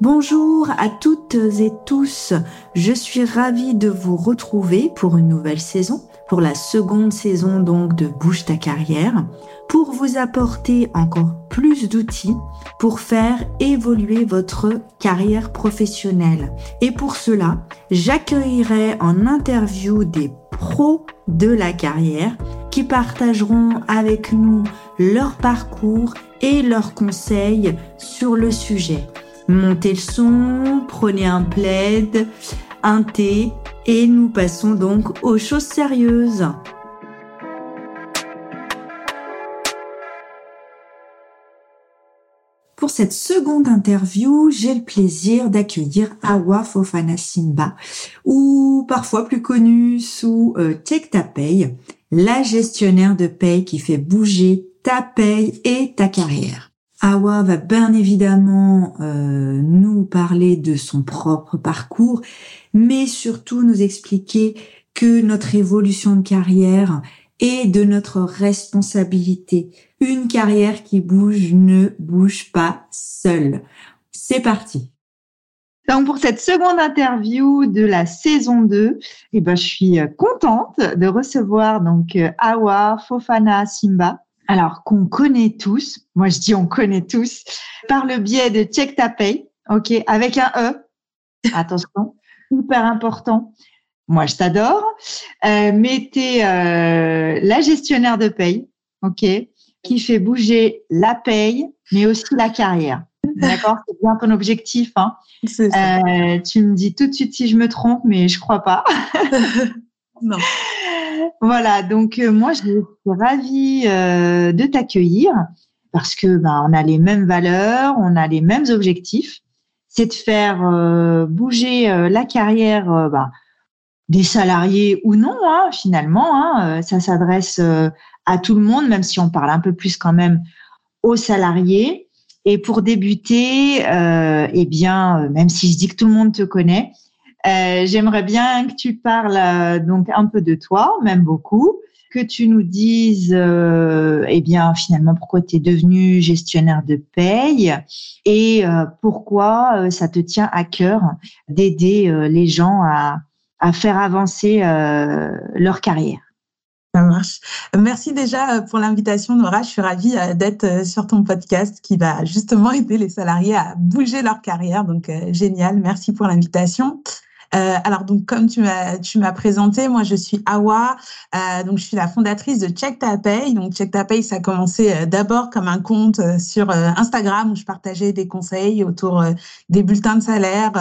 Bonjour à toutes et tous, je suis ravie de vous retrouver pour une nouvelle saison, pour la seconde saison donc de Bouge ta carrière, pour vous apporter encore plus d'outils pour faire évoluer votre carrière professionnelle. Et pour cela, j'accueillerai en interview des pros de la carrière qui partageront avec nous leur parcours et leurs conseils sur le sujet. Montez le son, prenez un plaid, un thé et nous passons donc aux choses sérieuses. Pour cette seconde interview, j'ai le plaisir d'accueillir Awa Fofana Simba, ou parfois plus connue sous euh, Check ta paye, la gestionnaire de paye qui fait bouger ta paye et ta carrière. Awa va bien évidemment euh, nous parler de son propre parcours, mais surtout nous expliquer que notre évolution de carrière est de notre responsabilité. Une carrière qui bouge ne bouge pas seule. C'est parti. Donc pour cette seconde interview de la saison 2, eh ben je suis contente de recevoir donc euh, Awa Fofana Simba alors qu'on connaît tous, moi je dis on connaît tous, par le biais de Check ta paye, ok, avec un E. Attention, hyper important. Moi je t'adore. Euh, mais euh, la gestionnaire de paye, ok, qui fait bouger la paye, mais aussi la carrière. D'accord, c'est bien ton objectif. Hein. Euh, tu me dis tout de suite si je me trompe, mais je crois pas. non. Voilà, donc euh, moi je suis ravie euh, de t'accueillir parce que bah, on a les mêmes valeurs, on a les mêmes objectifs. C'est de faire euh, bouger la carrière bah, des salariés ou non, hein, finalement. Hein, ça s'adresse à tout le monde, même si on parle un peu plus quand même aux salariés. Et pour débuter, eh bien, même si je dis que tout le monde te connaît, euh, j'aimerais bien que tu parles euh, donc un peu de toi, même beaucoup, que tu nous dises, euh, eh bien, finalement, pourquoi tu es devenu gestionnaire de paye et pourquoi ça te tient à cœur d'aider les gens à faire avancer leur carrière? Ça marche. Merci déjà pour l'invitation, Nora. Je suis ravie d'être sur ton podcast qui va justement aider les salariés à bouger leur carrière. Donc, génial. Merci pour l'invitation. Euh, alors donc comme tu m'as tu m'as présenté, moi je suis Awa, euh, donc je suis la fondatrice de Check Ta Pay. Donc Check Ta Pay, ça a commencé euh, d'abord comme un compte euh, sur Instagram où je partageais des conseils autour des bulletins de salaire,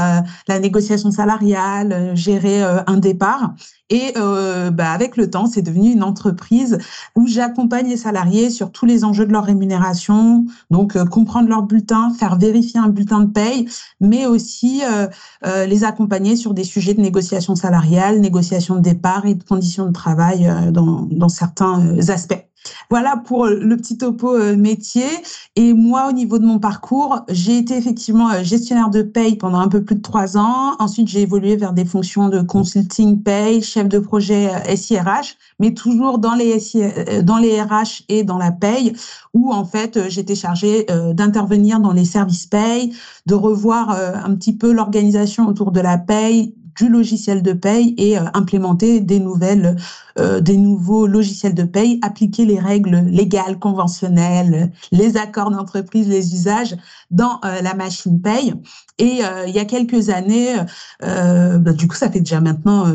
la négociation salariale, gérer un départ. Et euh, bah, avec le temps, c'est devenu une entreprise où j'accompagne les salariés sur tous les enjeux de leur rémunération, donc comprendre leur bulletin, faire vérifier un bulletin de paye, mais aussi euh, les accompagner sur des sujets de négociation salariale, négociation de départ et de conditions de travail euh, dans, dans certains euh, aspects. Voilà pour le petit topo euh, métier. Et moi, au niveau de mon parcours, j'ai été effectivement gestionnaire de paye pendant un peu plus de trois ans. Ensuite, j'ai évolué vers des fonctions de consulting paye, chef de projet SIRH, mais toujours dans les, dans les RH et dans la paye, où en fait, j'étais chargée d'intervenir dans les services paye, de revoir un petit peu l'organisation autour de la paye, du logiciel de paye et euh, implémenter des nouvelles, euh, des nouveaux logiciels de paye, appliquer les règles légales, conventionnelles, les accords d'entreprise, les usages dans euh, la machine paye. Et il y a quelques années, bah, du coup, ça fait déjà maintenant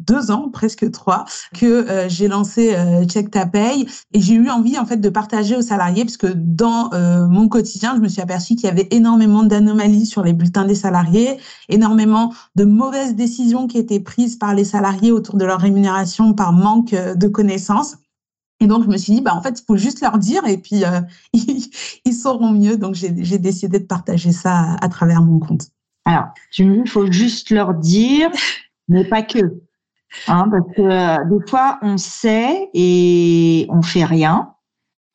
deux ans, presque trois, que j'ai lancé Check ta paye et j'ai eu envie en fait de partager aux salariés parce que dans mon quotidien, je me suis aperçue qu'il y avait énormément d'anomalies sur les bulletins des salariés, énormément de mauvaises décisions qui étaient prises par les salariés autour de leur rémunération par manque euh, de connaissances. Et donc, je me suis dit, bah, en fait, il faut juste leur dire et puis euh, ils, sauront mieux. Donc, j'ai décidé de partager ça à, travers mon compte. Alors, tu me dis, il faut juste leur dire, mais pas que. Hein, parce que euh, des fois, on sait et on fait rien.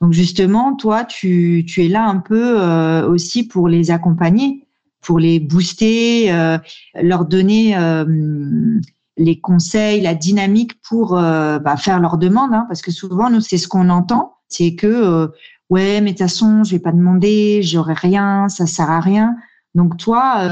Donc, justement, toi, tu, tu es là un peu aussi pour les accompagner pour les booster, euh, leur donner euh, les conseils, la dynamique pour euh, bah, faire leurs demandes, hein, parce que souvent nous c'est ce qu'on entend, c'est que ouais mais de toute façon je vais pas demander, j'aurai rien, ça sert à rien. Donc toi,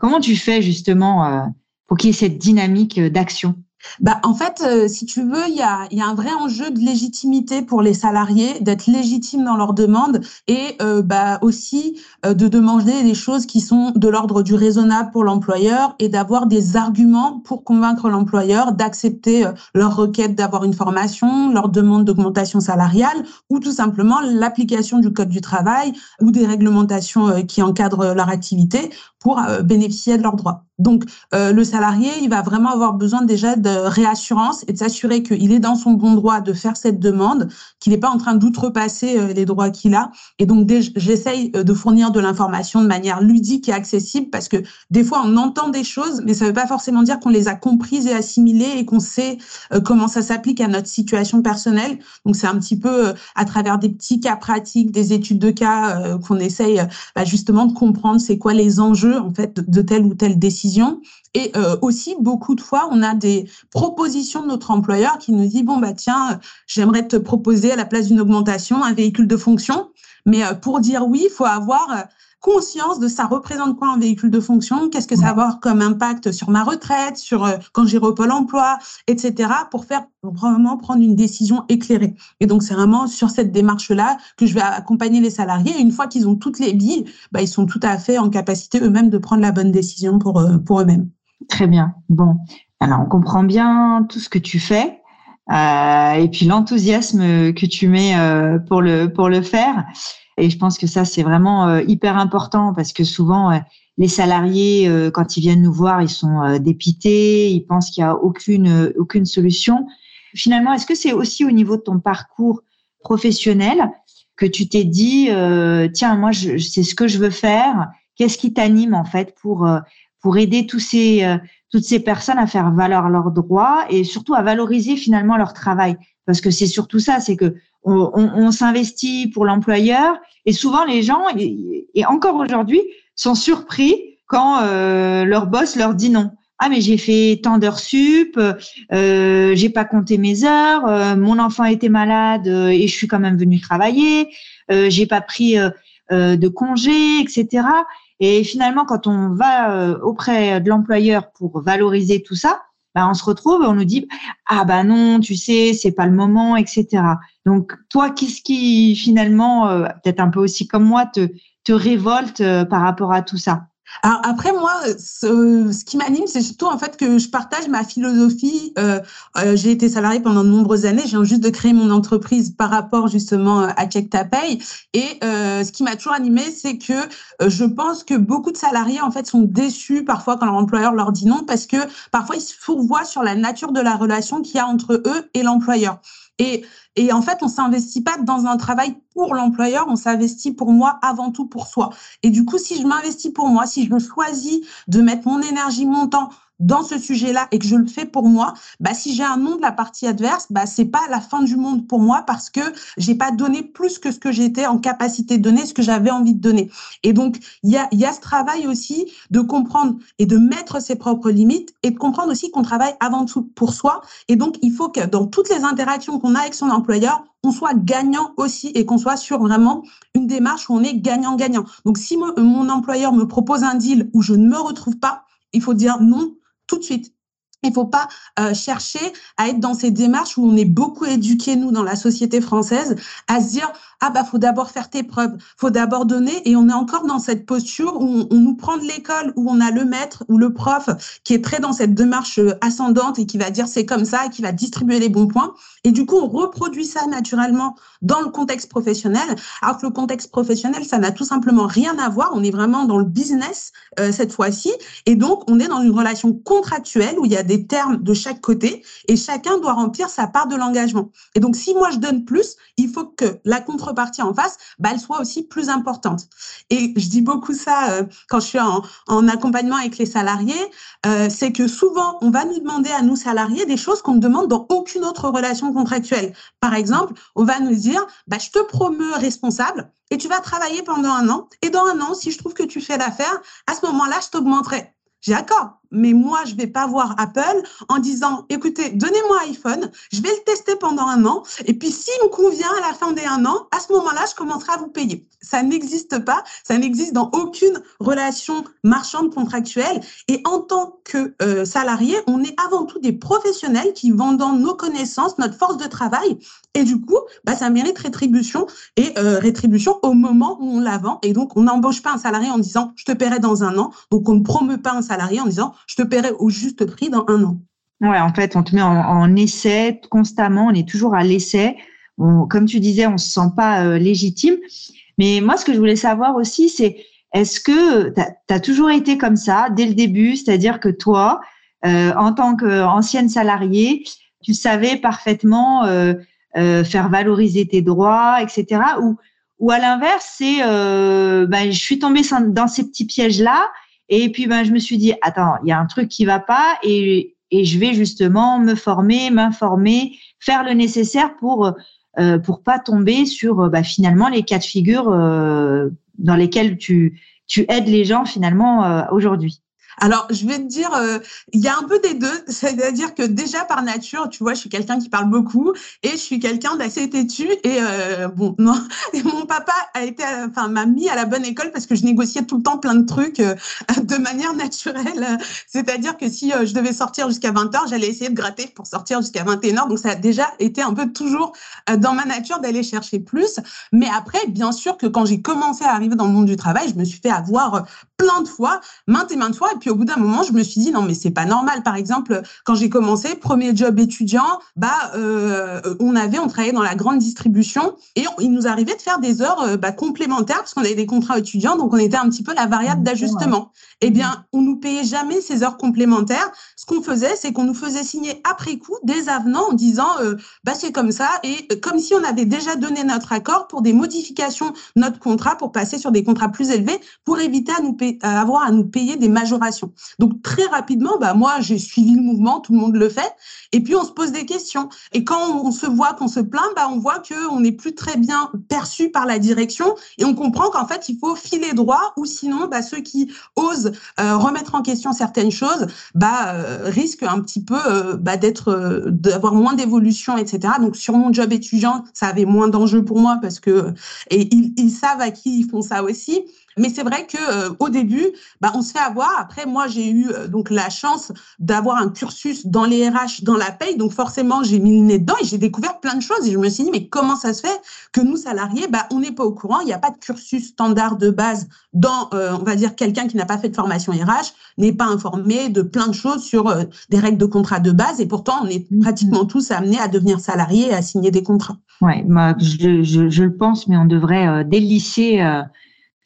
comment tu fais justement pour qu'il y ait cette dynamique d'action? Bah, en fait, euh, si tu veux, il y a, y un vrai enjeu de légitimité pour les salariés, d'être légitimes dans leurs demandes et euh, bah, aussi euh, de demander des choses qui sont de l'ordre du raisonnable pour l'employeur et d'avoir des arguments pour convaincre l'employeur d'accepter leur requête d'avoir une formation, leur demande d'augmentation salariale ou tout simplement l'application du code du travail ou des réglementations qui encadrent leur activité pour bénéficier de leurs droits. Donc, euh, le salarié, il va vraiment avoir besoin déjà de réassurance et de s'assurer qu'il est dans son bon droit de faire cette demande, qu'il n'est pas en train d'outrepasser euh, les droits qu'il a. Et donc, j'essaye euh, de fournir de l'information de manière ludique et accessible parce que des fois, on entend des choses, mais ça ne veut pas forcément dire qu'on les a comprises et assimilées et qu'on sait comment ça s'applique à notre situation personnelle. Donc, c'est un petit peu à travers des petits cas pratiques, des études de cas qu'on essaye bah, justement de comprendre c'est quoi les enjeux en fait de telle ou telle décision et euh, aussi, beaucoup de fois, on a des propositions de notre employeur qui nous dit, bon, bah tiens, j'aimerais te proposer à la place d'une augmentation un véhicule de fonction. Mais euh, pour dire oui, il faut avoir euh, conscience de ça représente quoi un véhicule de fonction, qu'est-ce que ça va avoir comme impact sur ma retraite, sur quand j'irai au pôle emploi, etc., pour faire vraiment prendre une décision éclairée? Et donc, c'est vraiment sur cette démarche-là que je vais accompagner les salariés. Et une fois qu'ils ont toutes les billes, bah, ils sont tout à fait en capacité eux-mêmes de prendre la bonne décision pour, pour eux-mêmes. Très bien. Bon, alors on comprend bien tout ce que tu fais. Euh, et puis l'enthousiasme que tu mets euh, pour le pour le faire et je pense que ça c'est vraiment euh, hyper important parce que souvent les salariés quand ils viennent nous voir ils sont dépités ils pensent qu'il y a aucune aucune solution finalement est-ce que c'est aussi au niveau de ton parcours professionnel que tu t'es dit tiens moi je, c'est ce que je veux faire qu'est-ce qui t'anime en fait pour pour aider tous ces, euh, toutes ces personnes à faire valoir leurs droits et surtout à valoriser finalement leur travail? Parce que c'est surtout ça, c'est que on, on, s'investit pour l'employeur et souvent les gens, et, encore aujourd'hui, sont surpris quand euh, leur boss leur dit non. Ah mais j'ai fait tant d'heures sup, euh, j'ai pas compté mes heures, euh, mon enfant était malade et je suis quand même venu travailler, euh, j'ai pas pris de congé, etc. Et finalement, quand on va euh, auprès de l'employeur pour valoriser tout ça, bah, on se retrouve, on nous dit ah bah non, tu sais, c'est pas le moment, etc. Donc toi, qu'est-ce qui finalement, euh, peut-être un peu aussi comme moi, te te révolte euh, par rapport à tout ça? Alors après moi, ce, ce qui m'anime, c'est surtout en fait que je partage ma philosophie. Euh, euh, j'ai été salariée pendant de nombreuses années. Viens juste de créer mon entreprise par rapport justement à Check Ta Paye. Et euh, ce qui m'a toujours animée, c'est que euh, je pense que beaucoup de salariés en fait sont déçus parfois quand leur employeur leur dit non parce que parfois ils se fourvoient sur la nature de la relation qu'il y a entre eux et l'employeur. Et, et en fait, on s'investit pas dans un travail pour l'employeur, on s'investit pour moi avant tout pour soi. Et du coup, si je m'investis pour moi, si je choisis de mettre mon énergie, mon temps dans ce sujet-là et que je le fais pour moi, bah, si j'ai un nom de la partie adverse, bah, c'est pas la fin du monde pour moi parce que j'ai pas donné plus que ce que j'étais en capacité de donner, ce que j'avais envie de donner. Et donc, il y a, y a ce travail aussi de comprendre et de mettre ses propres limites et de comprendre aussi qu'on travaille avant tout pour soi. Et donc, il faut que dans toutes les interactions qu'on a avec son employeur, on soit gagnant aussi et qu'on soit sur vraiment une démarche où on est gagnant-gagnant. Donc, si mon employeur me propose un deal où je ne me retrouve pas, il faut dire non tout de suite. Il ne faut pas euh, chercher à être dans ces démarches où on est beaucoup éduqués, nous, dans la société française, à se dire ah bah faut d'abord faire tes preuves, faut d'abord donner et on est encore dans cette posture où on, nous prend de l'école où on a le maître ou le prof qui est très dans cette démarche euh, ascendante et qui va dire c'est comme ça et qui va distribuer les bons points. Et du coup on reproduit ça naturellement dans le contexte professionnel. Alors que le contexte professionnel ça n'a tout simplement rien à voir, on est vraiment dans le business euh, cette fois-ci. Et donc on est dans une relation contractuelle où il y a des termes de chaque côté et chacun doit remplir sa part de l'engagement. Et donc si moi je donne plus, il faut que la contre partie en face, bah, elle soit aussi plus importante. Et je dis beaucoup ça euh, quand je suis en, en, accompagnement avec les salariés, euh, c'est que souvent, on va nous demander à nous salariés des choses qu'on ne demande dans aucune autre relation contractuelle. Par exemple, on va nous dire, bah, je te promeux responsable et tu vas travailler pendant un an. Et dans un an, si je trouve que tu fais l'affaire, à ce moment-là, je t'augmenterai. J'ai d'accord, mais moi, je vais pas voir Apple en disant, écoutez, donnez-moi iPhone, je vais le tester pendant un an, et puis s'il me convient à la fin des un an, à ce moment-là, je commencerai à vous payer. Ça n'existe pas, ça n'existe dans aucune relation marchande contractuelle. Et en tant que euh, salarié, on est avant tout des professionnels qui vendent nos connaissances, notre force de travail, et du coup, bah, ça mérite rétribution et euh, rétribution au moment où on la vend. Et donc, on n'embauche pas un salarié en disant, je te paierai dans un an. Donc, on ne promeut pas un salarié en disant, je te paierai au juste prix dans un an. Ouais, en fait, on te met en, essai constamment, on est toujours à l'essai. Comme tu disais, on se sent pas euh, légitime. Mais moi, ce que je voulais savoir aussi, c'est est-ce que tu as, toujours été comme ça dès le début, c'est-à-dire que toi, euh, en tant qu'ancienne salariée, tu savais parfaitement euh, faire valoriser tes droits, etc. Ou, ou à l'inverse, c'est ben, je suis tombée dans ces petits pièges-là et puis, ben, je me suis dit, attends, il y a un truc qui va pas et, je vais justement me former, m'informer, faire le nécessaire pour euh, pour pas tomber sur bah, finalement les cas de figure euh, dans lesquels tu tu aides les gens finalement euh, aujourd'hui. Alors, je vais te dire, euh, il y a un peu des deux. C'est-à-dire que déjà par nature, tu vois, je suis quelqu'un qui parle beaucoup et je suis quelqu'un d'assez têtu. Et euh, bon, non. Et mon papa a été, enfin, m'a mis à la bonne école parce que je négociais tout le temps plein de trucs euh, de manière naturelle. C'est-à-dire que si je devais sortir jusqu'à 20 h j'allais essayer de gratter pour sortir jusqu'à 21 h Donc, ça a déjà été un peu toujours dans ma nature d'aller chercher plus. Mais après, bien sûr que quand j'ai commencé à arriver dans le monde du travail, je me suis fait avoir plein de fois, maintes et maintes fois. Puis au bout d'un moment, je me suis dit non mais c'est pas normal. Par exemple, quand j'ai commencé, premier job étudiant, bah euh, on avait, on travaillait dans la grande distribution et il nous arrivait de faire des heures euh, bah, complémentaires parce qu'on avait des contrats étudiants, donc on était un petit peu la variable d'ajustement. Eh bien, on nous payait jamais ces heures complémentaires. Ce qu'on faisait, c'est qu'on nous faisait signer après coup des avenants en disant euh, bah c'est comme ça et comme si on avait déjà donné notre accord pour des modifications de notre contrat pour passer sur des contrats plus élevés pour éviter à nous payer avoir à nous payer des majorations. Donc très rapidement, bah moi j'ai suivi le mouvement, tout le monde le fait, et puis on se pose des questions. Et quand on, se voit qu'on se plaint, bah on voit que on n'est plus très bien perçu par la direction, et on comprend qu'en fait il faut filer droit, ou sinon bah ceux qui osent euh, remettre en question certaines choses, euh, risquent un petit peu euh, d'être d'avoir moins d'évolution, etc. Donc sur mon job étudiant, ça avait moins d'enjeux pour moi parce que ils savent à qui ils font ça aussi. Mais c'est vrai que euh, au début, bah, on se fait avoir. Après, moi, j'ai eu euh, donc la chance d'avoir un cursus dans les RH, dans la paye. Donc forcément, j'ai mis le nez dedans et j'ai découvert plein de choses. Et je me suis dit, mais comment ça se fait que nous, salariés, bah, on n'est pas au courant? Il n'y a pas de cursus standard de base dans, euh, on va dire, quelqu'un qui n'a pas fait de formation RH n'est pas informé de plein de choses sur des règles de contrat de base. Et pourtant, on est pratiquement tous amenés à devenir salariés et à signer des contrats. Ouais, je, je, je le pense, mais on devrait délisser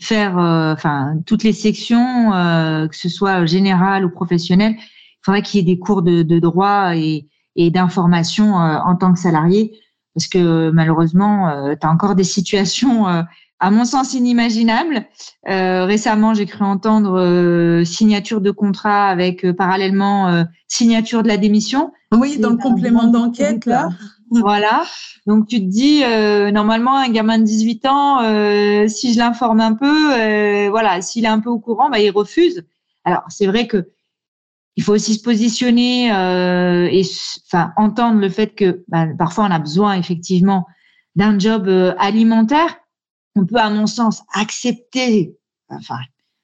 faire euh, enfin toutes les sections, euh, que ce soit général ou professionnel, il faudrait qu'il y ait des cours de, de droit et, et d'information euh, en tant que salarié, parce que malheureusement, tu as encore des situations, à mon sens, inimaginables. récemment, j'ai cru entendre signature de contrat avec parallèlement signature de la démission. Oui, dans le complément d'enquête, là. Voilà. Donc tu te dis euh, normalement un gamin de 18 ans, euh, si je l'informe un peu, euh, voilà, s'il est un peu au courant, bah, il refuse. Alors c'est vrai que il faut aussi se positionner et enfin entendre le fait que bah, parfois on a besoin effectivement d'un job alimentaire. On peut à mon sens accepter, enfin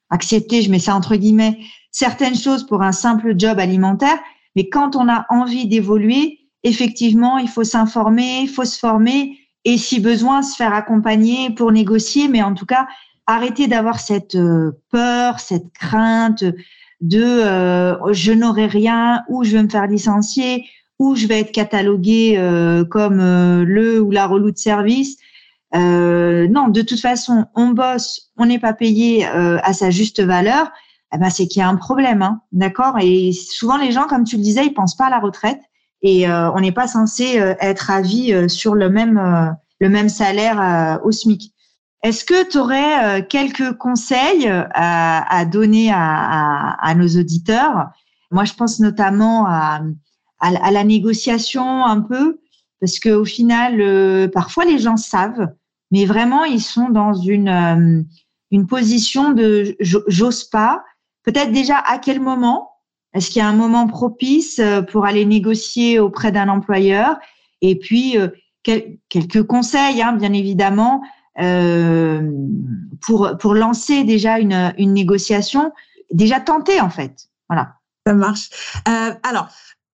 accepter, je mets ça entre guillemets, certaines choses pour un simple job alimentaire, mais quand on a envie d'évoluer, effectivement, il faut s'informer, il faut se former et si besoin, se faire accompagner pour négocier, mais en tout cas, arrêter d'avoir cette euh, peur, cette crainte de euh, je n'aurai rien ou je vais me faire licencier ou je vais être catalogué euh, comme le ou la relou de service. non, de toute façon, on bosse, on n'est pas payé à sa juste valeur. Eh ben, c'est qu'il y a un problème, hein, d'accord? Et souvent, les gens, comme tu le disais, ils pensent pas à la retraite et euh, on n'est pas censé euh, être à vie euh, sur le même le même salaire au SMIC. Est-ce que tu aurais quelques conseils à, à donner à, à, à, nos auditeurs? Moi, je pense notamment à, la négociation un peu, parce que au final, parfois les gens savent, mais vraiment ils sont dans une une position de j'ose pas. Peut-être déjà à quel moment Est-ce qu'il y a un moment propice pour aller négocier auprès d'un employeur? Et puis, quelques conseils, hein, bien évidemment, pour, pour lancer déjà une, une négociation, déjà tenter en fait. Voilà. Ça marche. Euh, alors,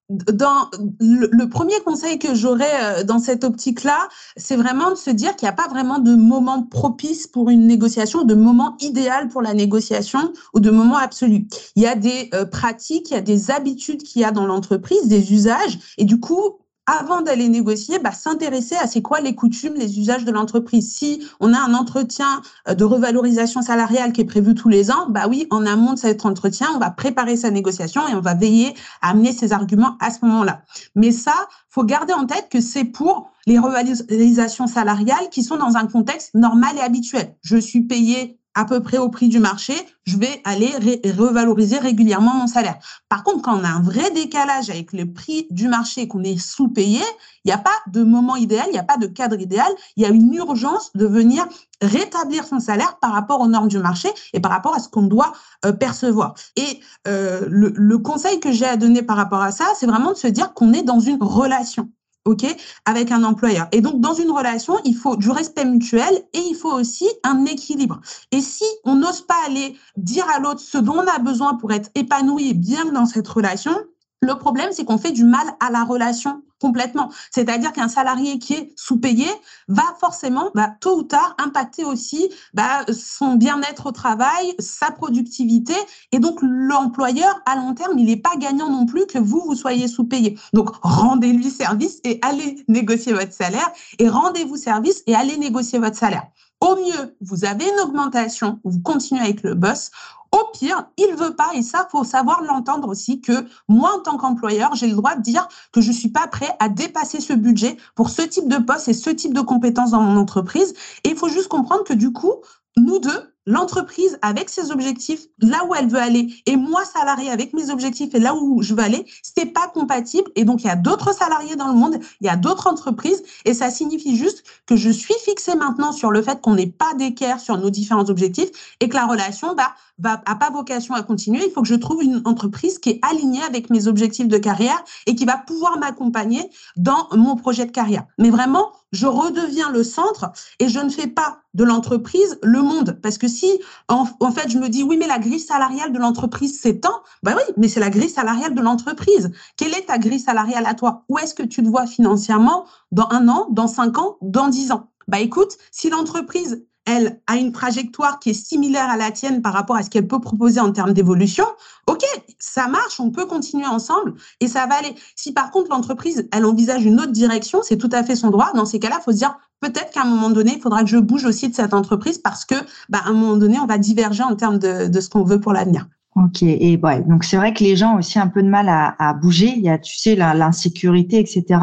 le, premier conseil que j'aurais euh, dans cette optique-là, c'est vraiment de se dire qu'il n'y a pas vraiment de moment propice pour une négociation, de moment idéal pour la négociation ou de moment absolu. Il y a des euh, pratiques, il y a des habitudes qu'il y a dans l'entreprise, des usages, et du coup, avant d'aller négocier, bah, s'intéresser à c'est quoi les coutumes, les usages de l'entreprise. Si on a un entretien euh, de revalorisation salariale qui est prévu tous les ans, bah oui, en amont de cet entretien, on va préparer sa négociation et on va veiller à amener ses arguments à ce moment-là. Mais ça, faut garder en tête que c'est pour les revalorisations salariales qui sont dans un contexte normal et habituel. Je suis payé à peu près au prix du marché, je vais aller revaloriser régulièrement mon salaire. Par contre, quand on a un vrai décalage avec le prix du marché qu'on est sous-payé, il n'y a pas de moment idéal, il n'y a pas de cadre idéal, il y a une urgence de venir rétablir son salaire par rapport aux normes du marché et par rapport à ce qu'on doit euh, percevoir. Et euh, le conseil que j'ai à donner par rapport à ça, c'est vraiment de se dire qu'on est dans une relation. OK, avec un employeur. Et donc, dans une relation, il faut du respect mutuel et il faut aussi un équilibre. Et si on n'ose pas aller dire à l'autre ce dont on a besoin pour être épanoui et bien dans cette relation, le problème, c'est qu'on fait du mal à la relation complètement. C'est-à-dire qu'un salarié qui est sous-payé va forcément, bah, tôt ou tard, impacter aussi bah, son bien-être au travail, sa productivité. Et donc, l'employeur, à long terme, il n'est pas gagnant non plus que vous, vous soyez sous-payé. Donc, rendez-lui service et allez négocier votre salaire. Et rendez-vous service et allez négocier votre salaire. Au mieux, vous avez une augmentation, vous continuez avec le boss. Au pire, il veut pas, et ça, faut savoir l'entendre aussi, que moi, en tant qu'employeur, j'ai le droit de dire que je suis pas prêt à dépasser ce budget pour ce type de poste et ce type de compétences dans mon entreprise. Et il faut juste comprendre que du coup, nous deux, l'entreprise avec ses objectifs, là où elle veut aller, et moi salarié avec mes objectifs et là où je veux aller, c'est pas compatible. Et donc il y a d'autres salariés dans le monde, il y a d'autres entreprises, et ça signifie juste que je suis fixée maintenant sur le fait qu'on n'ait pas d'équerre sur nos différents objectifs et que la relation bah, va a pas vocation à continuer. Il faut que je trouve une entreprise qui est alignée avec mes objectifs de carrière et qui va pouvoir m'accompagner dans mon projet de carrière. Mais vraiment, je redeviens le centre et je ne fais pas de l'entreprise le monde. Parce que si, en, fait, je me dis, oui, mais la grille salariale de l'entreprise s'étend, ben oui, mais c'est la grille salariale de l'entreprise. Quelle est ta grille salariale à toi? Où est-ce que tu te vois financièrement dans un an, dans cinq ans, dans dix ans? Bah écoute, si l'entreprise elle a une trajectoire qui est similaire à la tienne par rapport à ce qu'elle peut proposer en termes d'évolution, ok, ça marche, on peut continuer ensemble et ça va aller. Si par contre l'entreprise, elle envisage une autre direction, c'est tout à fait son droit. Dans ces cas-là, il faut se dire peut-être qu'à un moment donné, il faudra que je bouge aussi de cette entreprise parce que, bah, à un moment donné, on va diverger en termes de, ce qu'on veut pour l'avenir. Ok, et ouais, donc c'est vrai que les gens ont aussi un peu de mal à, bouger. Il y a, tu sais, l'insécurité, etc.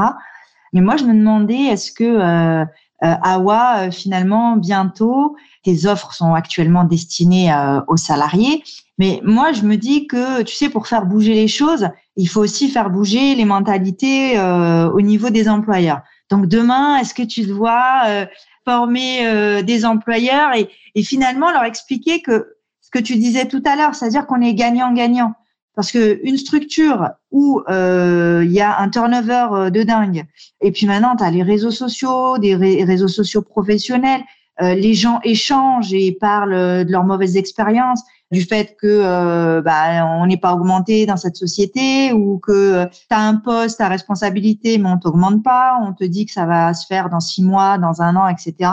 Mais moi, je me demandais, est-ce que euh, Awa, euh, finalement, bientôt, tes offres sont actuellement destinées euh, aux salariés. Mais moi, je me dis que, tu sais, pour faire bouger les choses, il faut aussi faire bouger les mentalités au niveau des employeurs. Donc demain, est-ce que tu dois former des employeurs et, et, finalement leur expliquer que ce que tu disais tout à l'heure, c'est-à-dire qu'on est gagnant-gagnant. Parce que une structure où euh, il y a un turnover euh, de dingue, et puis maintenant tu as les réseaux sociaux, des réseaux sociaux professionnels, euh, les gens échangent et parlent de leurs mauvaises expériences, du fait que bah, on n'est pas augmenté dans cette société ou que tu as un poste à responsabilité mais on t'augmente pas, on te dit que ça va se faire dans six mois, dans un an, etc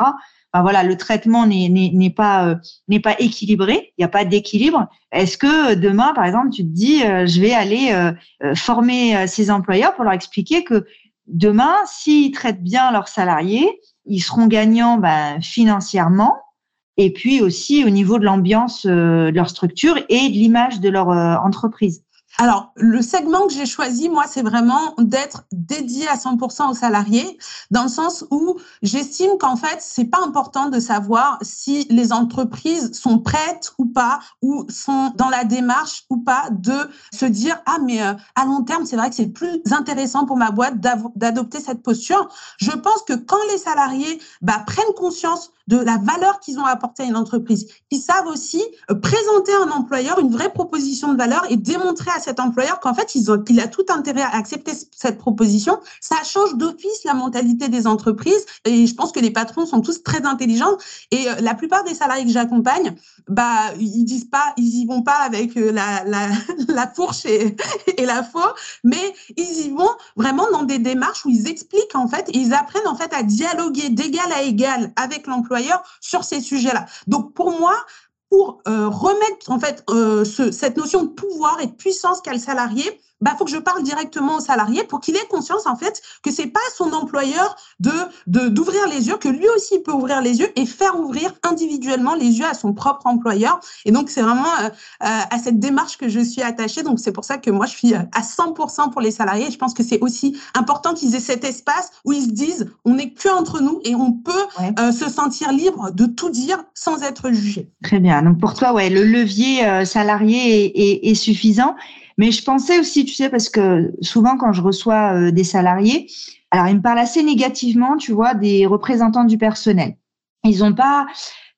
voilà, le traitement n'est pas euh, n'est pas équilibré, il n'y a pas d'équilibre. Est-ce que demain, par exemple, tu te dis, euh, je vais aller euh, former ces employeurs pour leur expliquer que demain, s'ils traitent bien leurs salariés, ils seront gagnants ben, financièrement et puis aussi au niveau de l'ambiance de leur structure et de l'image de leur entreprise? Alors, le segment que j'ai choisi, moi, c'est vraiment d'être dédié à 100% aux salariés, dans le sens où j'estime qu'en fait, c'est pas important de savoir si les entreprises sont prêtes ou pas, ou sont dans la démarche ou pas de se dire ah mais euh, à long terme, c'est vrai que c'est plus intéressant pour ma boîte d'adopter cette posture. Je pense que quand les salariés bah, prennent conscience de la valeur qu'ils ont apportée à une entreprise, ils savent aussi présenter à un employeur une vraie proposition de valeur et démontrer à employeur qu'en fait, ils ont, il a tout intérêt à accepter cette proposition. Ça change d'office la mentalité des entreprises et je pense que les patrons sont tous très intelligents et euh, la plupart des salariés que j'accompagne, bah, ils disent pas, ils y vont pas avec euh, la, la, la fourche et, et la faux, mais ils y vont vraiment dans des démarches où ils expliquent en fait, ils apprennent en fait à dialoguer d'égal à égal avec l'employeur sur ces sujets-là. Donc pour moi, pour euh, remettre en fait euh, ce, cette notion de pouvoir et de puissance qu'a le salarié, bah faut que je parle directement au salarié pour qu'il ait conscience en fait que c'est pas son employeur de d'ouvrir les yeux, que lui aussi peut ouvrir les yeux et faire ouvrir individuellement les yeux à son propre employeur. Et donc c'est vraiment euh, à cette démarche que je suis attachée. Donc c'est pour ça que moi je suis à 100% pour les salariés. Je pense que c'est aussi important qu'ils aient cet espace où ils se disent on n'est que entre nous et on peut se sentir libre de tout dire sans être jugé. Très bien. Donc pour toi, ouais, le levier euh, salarié est, suffisant. Mais je pensais aussi, tu sais, parce que souvent quand je reçois euh, des salariés, alors ils me parlent assez négativement, tu vois, des représentants du personnel. Ils n'ont pas,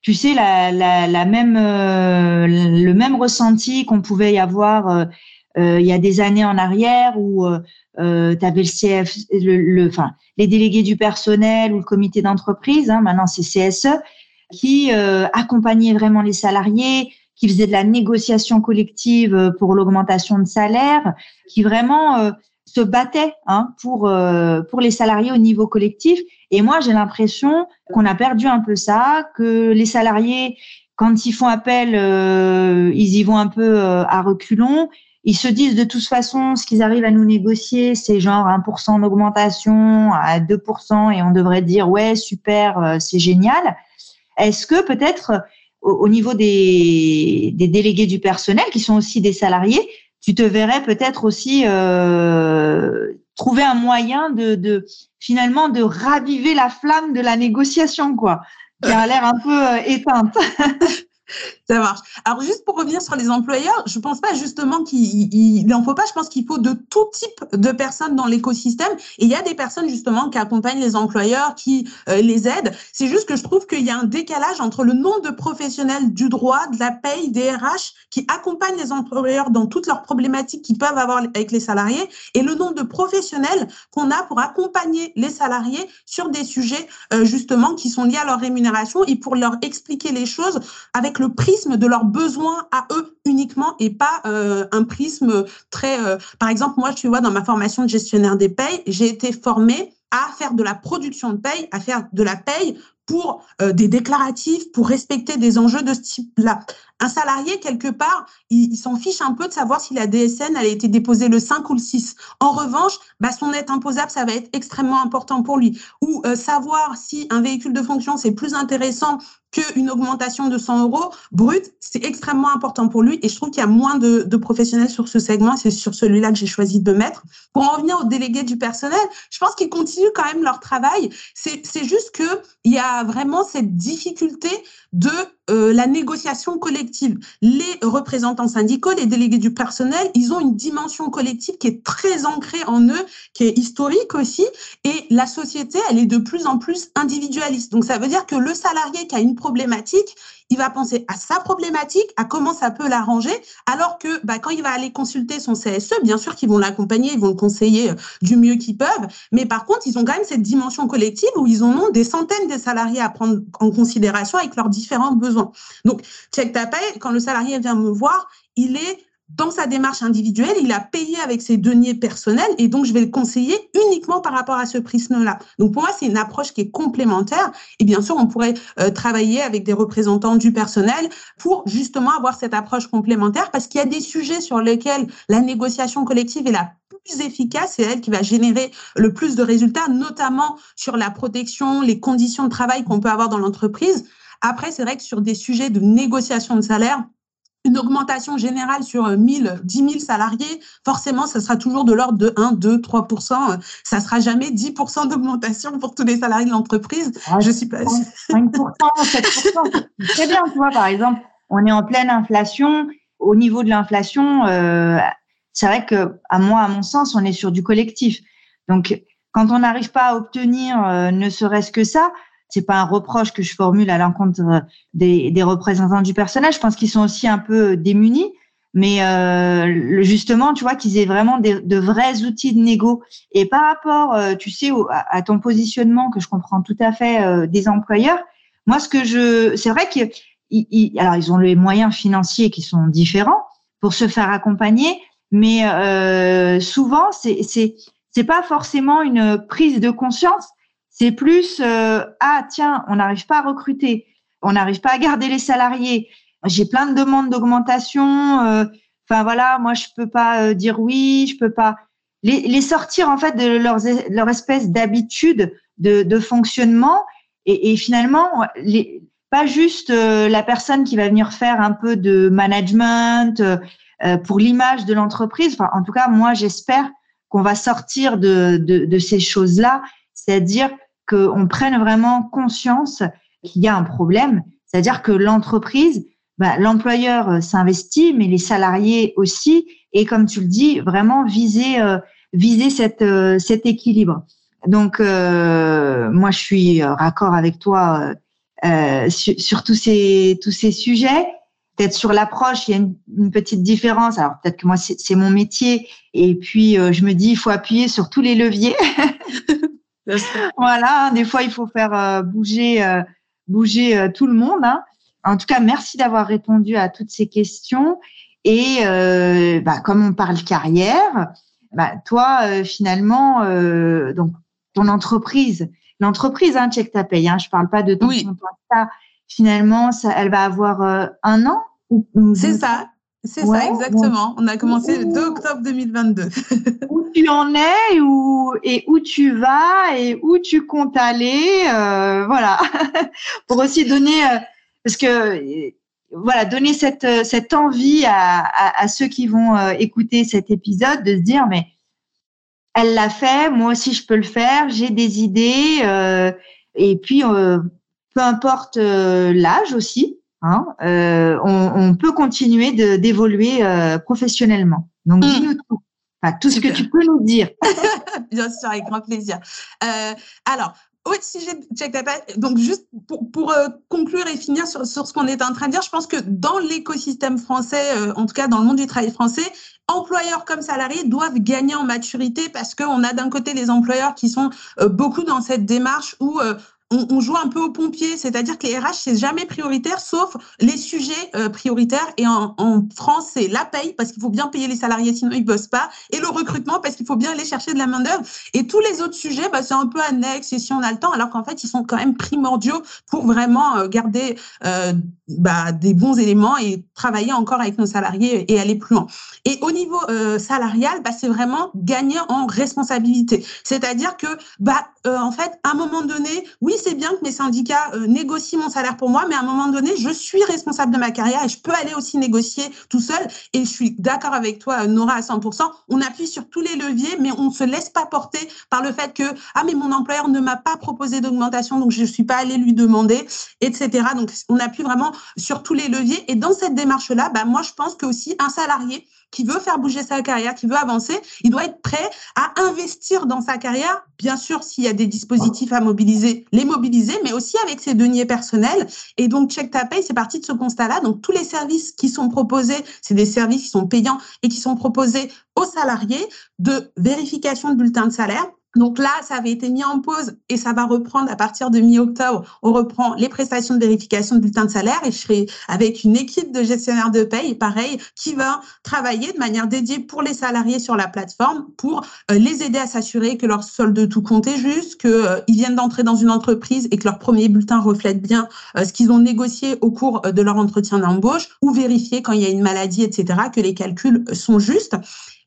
tu sais, la, la, même, euh, le même ressenti qu'on pouvait y avoir il y a des années en arrière où tu avais le CF, le, enfin, les délégués du personnel ou le comité d'entreprise. Hein, maintenant, c'est CSE qui euh, accompagnait vraiment les salariés, qui faisait de la négociation collective euh, pour l'augmentation de salaire, qui vraiment euh, se battait hein, pour pour les salariés au niveau collectif. Et moi, j'ai l'impression qu'on a perdu un peu ça, que les salariés, quand ils font appel, ils y vont un peu à reculons. Ils se disent de toute façon, ce qu'ils arrivent à nous négocier, c'est genre 1% d'augmentation à 2%, et on devrait dire ouais super, c'est génial. Est-ce que peut-être au, niveau des, délégués du personnel, qui sont aussi des salariés, tu te verrais peut-être aussi euh, trouver un moyen de, finalement de raviver la flamme de la négociation, quoi, qui a l'air un peu euh, éteinte. Ça marche. Alors, juste pour revenir sur les employeurs, je pense pas justement qu'il n'en faut pas. Je pense qu'il faut de tout type de personnes dans l'écosystème. Et il y a des personnes justement qui accompagnent les employeurs, qui euh, les aident. C'est juste que je trouve qu'il y a un décalage entre le nombre de professionnels du droit, de la paye, des RH qui accompagnent les employeurs dans toutes leurs problématiques qu'ils peuvent avoir avec les salariés et le nombre de professionnels qu'on a pour accompagner les salariés sur des sujets euh, justement qui sont liés à leur rémunération et pour leur expliquer les choses avec le de leurs besoins à eux uniquement et pas euh, un prisme très... Euh, par exemple, moi, tu vois, dans ma formation de gestionnaire des payes, j'ai été formée à faire de la production de paye, à faire de la paye pour euh, des déclaratifs, pour respecter des enjeux de ce type-là. Un salarié, quelque part, il, s'en fiche un peu de savoir si la DSN elle a été déposée le 5 ou le 6. En revanche, bah, son net imposable, ça va être extrêmement important pour lui. Ou savoir si un véhicule de fonction, c'est plus intéressant qu'une augmentation de 100 euros brut, c'est extrêmement important pour lui. Et je trouve qu'il y a moins de, de professionnels sur ce segment. C'est sur celui-là que j'ai choisi de me mettre. Pour en revenir aux délégués du personnel, je pense qu'ils continuent quand même leur travail. C'est juste qu'il y a vraiment cette difficulté de euh, la négociation collective. Les représentants syndicaux, les délégués du personnel, ils ont une dimension collective qui est très ancrée en eux, qui est historique aussi. Et la société, elle est de plus en plus individualiste. Donc ça veut dire que le salarié qui a une problématique, il va penser à sa problématique, à comment ça peut l'arranger, alors que bah, quand il va aller consulter son CSE, bien sûr qu'ils vont l'accompagner, ils vont le conseiller euh, du mieux qu'ils peuvent, mais par contre, ils ont quand même cette dimension collective où ils ont des centaines de salariés à prendre en considération avec leurs différents besoins. Donc, check ta quand le salarié vient me voir, il est dans sa démarche individuelle, il a payé avec ses deniers personnels et donc je vais le conseiller uniquement par rapport à ce prisme-là. Donc pour moi, c'est une approche qui est complémentaire et bien sûr, on pourrait euh, travailler avec des représentants du personnel pour justement avoir cette approche complémentaire parce qu'il y a des sujets sur lesquels la négociation collective est la plus efficace, c'est elle qui va générer le plus de résultats, notamment sur la protection, les conditions de travail qu'on peut avoir dans l'entreprise. Après, c'est vrai que sur des sujets de négociation de salaire, une augmentation générale sur 1000, 10 000 salariés, forcément, ça sera toujours de l'ordre de 1, 2, 3% Ça sera jamais 10 d'augmentation pour tous les salariés de l'entreprise. Ah, je suis pas 5 7 Très bien, tu vois, par exemple, on est en pleine inflation. Au niveau de l'inflation, euh, c'est vrai que, à moi, à mon sens, on est sur du collectif. Donc, quand on n'arrive pas à obtenir euh, ne serait-ce que ça, c'est pas un reproche que je formule à l'encontre des, des, représentants du personnel. Je pense qu'ils sont aussi un peu démunis. mais euh, justement, tu vois, qu'ils aient vraiment de vrais outils de négo. Et par rapport, euh, tu sais, à, ton positionnement que je comprends tout à fait euh, des employeurs, moi, ce que je, c'est vrai qu'ils, ils, alors ils ont les moyens financiers qui sont différents pour se faire accompagner, mais euh, souvent, c'est c'est c'est pas forcément une prise de conscience. C'est plus ah tiens, on n'arrive pas à recruter, on n'arrive pas à garder les salariés j'ai plein de demandes d'augmentation. Euh, enfin voilà, moi je peux pas euh, dire oui, je peux pas les, les sortir en fait de leur, leur espèce d'habitude de, de, fonctionnement et, et finalement les, pas juste euh, la personne qui va venir faire un peu de management pour l'image de l'entreprise. Enfin, en tout cas, moi j'espère qu'on va sortir de, de, de ces choses-là, c'est-à-dire qu'on prenne vraiment conscience qu'il y a un problème, c'est-à-dire que l'entreprise bah, l'employeur euh, s'investit, mais les salariés aussi. Et comme tu le dis, vraiment viser euh, viser cette, euh, cet équilibre. Donc, moi, je suis raccord avec toi sur, sur, tous ces tous ces sujets. Peut-être sur l'approche, il y a une petite différence. Alors peut-être que moi, c'est mon métier. Et puis, je me dis, il faut appuyer sur tous les leviers. voilà. Des fois, il faut faire bouger bouger tout le monde. Hein. En tout cas, merci d'avoir répondu à toutes ces questions. Et euh, bah, comme on parle carrière, bah, toi, euh, finalement, euh, donc ton entreprise, l'entreprise, hein, check ta paye. Hein, je parle pas de ton oui. ça. Finalement, ça, elle va avoir euh, un an. C'est ça. C'est ça, exactement. On a commencé le 2 octobre 2022. où tu en es où, et où tu vas et où tu comptes aller. Euh, voilà. Pour aussi donner parce que voilà, donner cette, cette envie à, à, ceux qui vont euh, écouter cet épisode de se dire mais elle l'a fait, moi aussi je peux le faire, j'ai des idées euh, et puis euh, peu importe l'âge aussi, hein, on, on, peut continuer d'évoluer professionnellement. Donc mmh. dis-nous tout. Enfin, tout ce que tu peux nous dire. Bien sûr, avec grand plaisir. alors, autre sujet check Donc, juste pour, pour euh, conclure et finir sur, sur ce qu'on est en train de dire, je pense que dans l'écosystème français, euh, en tout cas dans le monde du travail français, employeurs comme salariés doivent gagner en maturité parce qu'on a d'un côté les employeurs qui sont euh, beaucoup dans cette démarche où on, joue un peu au pompier, c'est-à-dire que les RH, c'est jamais prioritaire, sauf les sujets euh, prioritaires. Et en, France, c'est la paye, parce qu'il faut bien payer les salariés, sinon ils bossent pas, et le recrutement, parce qu'il faut bien aller chercher de la main-d'œuvre. Et tous les autres sujets, bah, c'est un peu annexe, et si on a le temps, alors qu'en fait, ils sont quand même primordiaux pour vraiment euh, garder euh, bah, des bons éléments et travailler encore avec nos salariés et aller plus loin. Et au niveau salarial, bah, c'est vraiment gagner en responsabilité. C'est-à-dire que, bah, en fait, à un moment donné, oui, c'est bien que mes syndicats euh, négocient mon salaire pour moi, mais à un moment donné, je suis responsable de ma carrière et je peux aller aussi négocier tout seul. Et je suis d'accord avec toi, Nora, à 100%. On appuie sur tous les leviers, mais on ne se laisse pas porter par le fait que, ah, mais mon employeur ne m'a pas proposé d'augmentation, donc je ne suis pas allée lui demander, etc. Donc, on appuie vraiment sur tous les leviers. Et dans cette démarche-là, bah, moi, je pense que aussi un salarié qui veut faire bouger sa carrière, qui veut avancer, il doit être prêt à investir dans sa carrière. Bien sûr, s'il y a des dispositifs à mobiliser, les mobiliser, mais aussi avec ses deniers personnels. Et donc, Check Ta Pay, c'est parti de ce constat-là. Donc, tous les services qui sont proposés, c'est des services qui sont payants et qui sont proposés aux salariés de vérification de bulletin de salaire, donc là, ça avait été mis en pause et ça va reprendre à partir de mi-octobre. On reprend les prestations de vérification de bulletin de salaire et je serai avec une équipe de gestionnaires de paye, pareil, qui va travailler de manière dédiée pour les salariés sur la plateforme pour euh, les aider à s'assurer que leur solde tout compte est juste, qu'ils euh, viennent d'entrer dans une entreprise et que leur premier bulletin reflète bien euh, ce qu'ils ont négocié au cours de leur entretien d'embauche ou vérifier quand il y a une maladie, etc., que les calculs sont justes.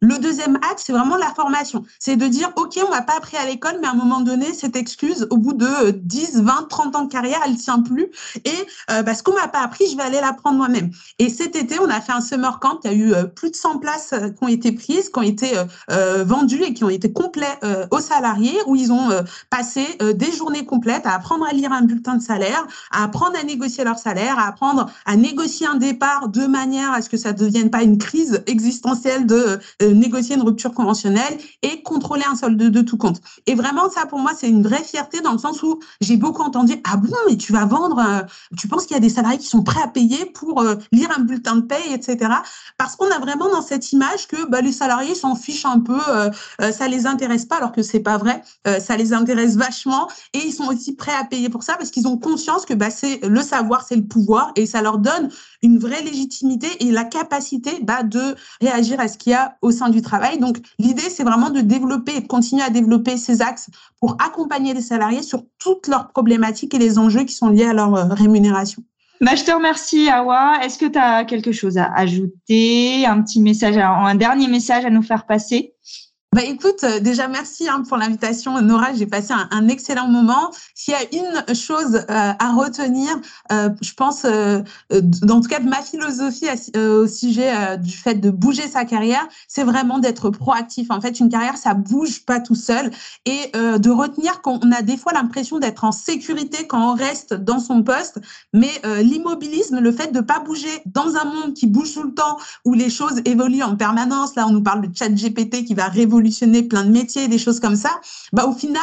Le deuxième axe, c'est vraiment la formation. C'est de dire, OK, on m'a pas appris à l'école, mais à un moment donné, cette excuse, au bout de 10, 20, 30 ans de carrière, elle tient plus. Et euh, parce qu'on m'a pas appris, je vais aller l'apprendre moi-même. Et cet été, on a fait un summer camp. Il y a eu euh, plus de 100 places euh, qui ont été prises, qui ont été euh, vendues et qui ont été complets aux salariés, où ils ont passé des journées complètes à apprendre à lire un bulletin de salaire, à apprendre à négocier leur salaire, à apprendre à négocier un départ de manière à ce que ça ne devienne pas une crise existentielle de négocier une rupture conventionnelle et contrôler un solde de, tout compte. Et vraiment, ça pour moi, c'est une vraie fierté dans le sens où j'ai beaucoup entendu ah bon, mais tu vas vendre, tu penses qu'il y a des salariés qui sont prêts à payer pour lire un bulletin de paye, etc. Parce qu'on a vraiment dans cette image que bah, les salariés s'en fichent un peu, ça les intéresse pas, alors que c'est pas vrai. ça les intéresse vachement et ils sont aussi prêts à payer pour ça parce qu'ils ont conscience que bah, c'est le savoir, c'est le pouvoir et ça leur donne une vraie légitimité et la capacité bah, de réagir à ce qu'il y a au du travail. Donc, l'idée, c'est vraiment de développer et de continuer à développer ces axes pour accompagner les salariés sur toutes leurs problématiques et les enjeux qui sont liés à leur euh, rémunération. Bah, je te remercie, Awa. Est-ce que tu as quelque chose à ajouter, un petit message, un dernier message à nous faire passer? Bah écoute, euh, déjà merci hein, pour l'invitation, Nora. J'ai passé un, excellent moment. S'il y a une chose euh, à retenir, euh, je pense, euh, dans tout cas ma philosophie au sujet du fait de bouger sa carrière, c'est vraiment d'être proactif. En fait, une carrière, ça bouge pas tout seul, et de retenir qu'on a des fois l'impression d'être en sécurité quand on reste dans son poste, mais l'immobilisme, le fait de pas bouger dans un monde qui bouge tout le temps, où les choses évoluent en permanence. Là, on nous parle de Chat GPT qui va révolutionner plein de métiers, des choses comme ça, bah au final,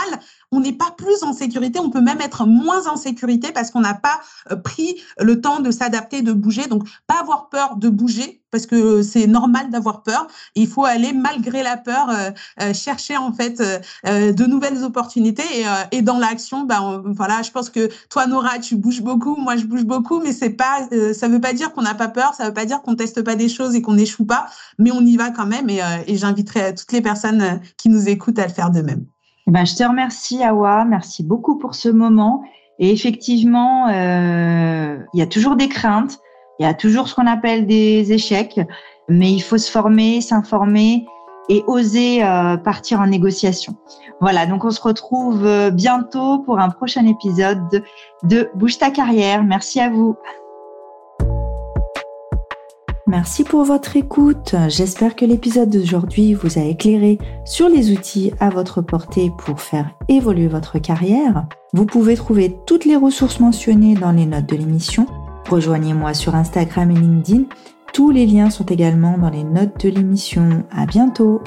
on n'est pas plus en sécurité, on peut même être moins en sécurité parce qu'on n'a pas euh, pris le temps de s'adapter, de bouger. Donc, pas avoir peur de bouger parce que c'est normal d'avoir peur. Il faut aller malgré la peur euh, euh, chercher en fait de nouvelles opportunités et, dans l'action, ben voilà, je pense que toi Nora, tu bouges beaucoup, moi je bouge beaucoup, mais c'est pas, ça veut pas dire qu'on n'a pas peur, ça veut pas dire qu'on teste pas des choses et qu'on n'échoue pas, mais on y va quand même et, et j'inviterai toutes les personnes qui nous écoutent à le faire de même. Eh ben, je te remercie, Awa. Merci beaucoup pour ce moment. Et effectivement, euh, il y a toujours des craintes, il y a toujours ce qu'on appelle des échecs, mais il faut se former, s'informer et oser euh, partir en négociation. Voilà, donc on se retrouve euh, bientôt pour un prochain épisode de Bouge ta carrière. Merci à vous. Merci pour votre écoute. J'espère que l'épisode d'aujourd'hui vous a éclairé sur les outils à votre portée pour faire évoluer votre carrière. Vous pouvez trouver toutes les ressources mentionnées dans les notes de l'émission. Rejoignez-moi sur Instagram et LinkedIn. Tous les liens sont également dans les notes de l'émission. À bientôt!